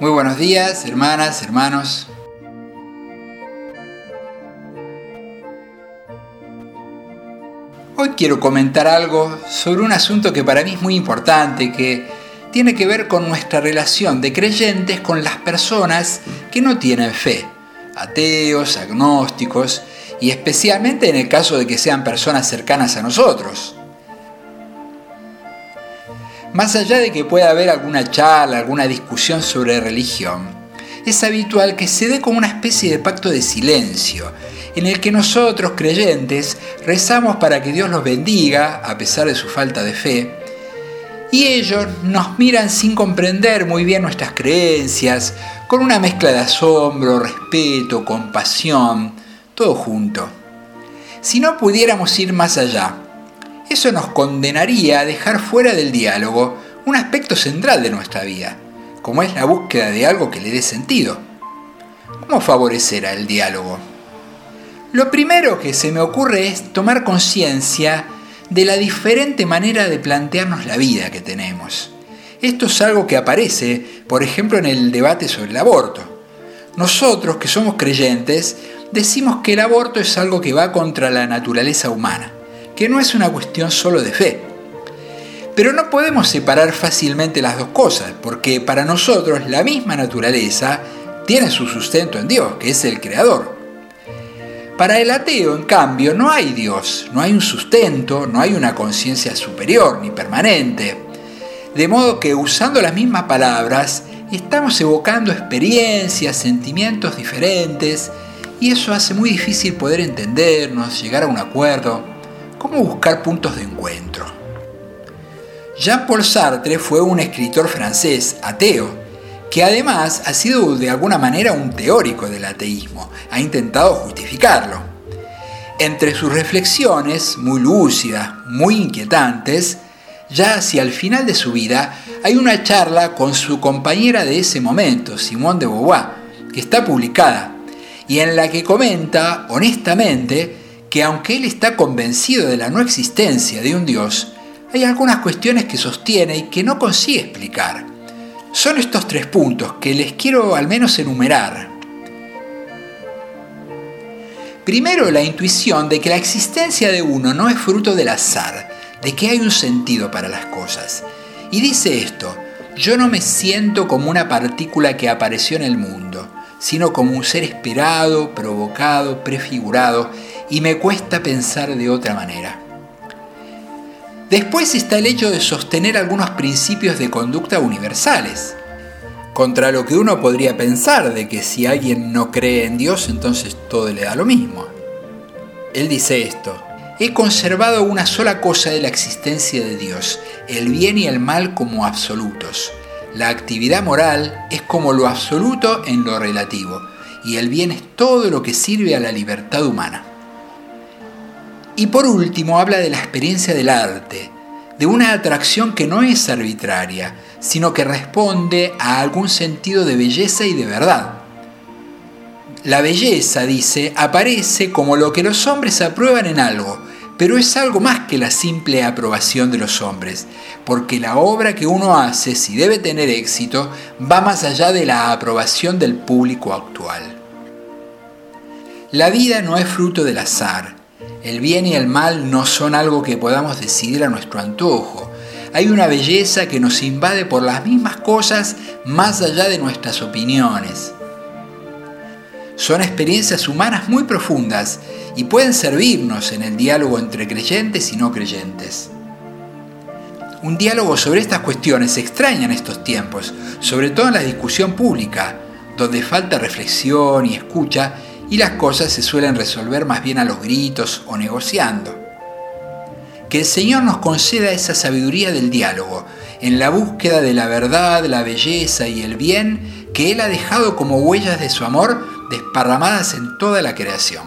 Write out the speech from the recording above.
Muy buenos días, hermanas, hermanos. Hoy quiero comentar algo sobre un asunto que para mí es muy importante, que tiene que ver con nuestra relación de creyentes con las personas que no tienen fe, ateos, agnósticos, y especialmente en el caso de que sean personas cercanas a nosotros. Más allá de que pueda haber alguna charla, alguna discusión sobre religión, es habitual que se dé como una especie de pacto de silencio, en el que nosotros, creyentes, rezamos para que Dios los bendiga, a pesar de su falta de fe, y ellos nos miran sin comprender muy bien nuestras creencias, con una mezcla de asombro, respeto, compasión, todo junto. Si no pudiéramos ir más allá, eso nos condenaría a dejar fuera del diálogo un aspecto central de nuestra vida, como es la búsqueda de algo que le dé sentido. ¿Cómo favorecerá el diálogo? Lo primero que se me ocurre es tomar conciencia de la diferente manera de plantearnos la vida que tenemos. Esto es algo que aparece, por ejemplo, en el debate sobre el aborto. Nosotros, que somos creyentes, decimos que el aborto es algo que va contra la naturaleza humana que no es una cuestión solo de fe. Pero no podemos separar fácilmente las dos cosas, porque para nosotros la misma naturaleza tiene su sustento en Dios, que es el Creador. Para el ateo, en cambio, no hay Dios, no hay un sustento, no hay una conciencia superior ni permanente. De modo que usando las mismas palabras, estamos evocando experiencias, sentimientos diferentes, y eso hace muy difícil poder entendernos, llegar a un acuerdo. ¿Cómo buscar puntos de encuentro? Jean-Paul Sartre fue un escritor francés ateo, que además ha sido de alguna manera un teórico del ateísmo, ha intentado justificarlo. Entre sus reflexiones, muy lúcidas, muy inquietantes, ya hacia el final de su vida, hay una charla con su compañera de ese momento, Simone de Beauvoir, que está publicada, y en la que comenta honestamente que aunque él está convencido de la no existencia de un Dios, hay algunas cuestiones que sostiene y que no consigue explicar. Son estos tres puntos que les quiero al menos enumerar. Primero, la intuición de que la existencia de uno no es fruto del azar, de que hay un sentido para las cosas. Y dice esto, yo no me siento como una partícula que apareció en el mundo, sino como un ser esperado, provocado, prefigurado, y me cuesta pensar de otra manera. Después está el hecho de sostener algunos principios de conducta universales, contra lo que uno podría pensar de que si alguien no cree en Dios, entonces todo le da lo mismo. Él dice esto, he conservado una sola cosa de la existencia de Dios, el bien y el mal como absolutos. La actividad moral es como lo absoluto en lo relativo, y el bien es todo lo que sirve a la libertad humana. Y por último habla de la experiencia del arte, de una atracción que no es arbitraria, sino que responde a algún sentido de belleza y de verdad. La belleza, dice, aparece como lo que los hombres aprueban en algo, pero es algo más que la simple aprobación de los hombres, porque la obra que uno hace, si debe tener éxito, va más allá de la aprobación del público actual. La vida no es fruto del azar, el bien y el mal no son algo que podamos decidir a nuestro antojo. Hay una belleza que nos invade por las mismas cosas más allá de nuestras opiniones. Son experiencias humanas muy profundas y pueden servirnos en el diálogo entre creyentes y no creyentes. Un diálogo sobre estas cuestiones se extraña en estos tiempos, sobre todo en la discusión pública, donde falta reflexión y escucha y las cosas se suelen resolver más bien a los gritos o negociando. Que el Señor nos conceda esa sabiduría del diálogo, en la búsqueda de la verdad, la belleza y el bien que Él ha dejado como huellas de su amor desparramadas en toda la creación.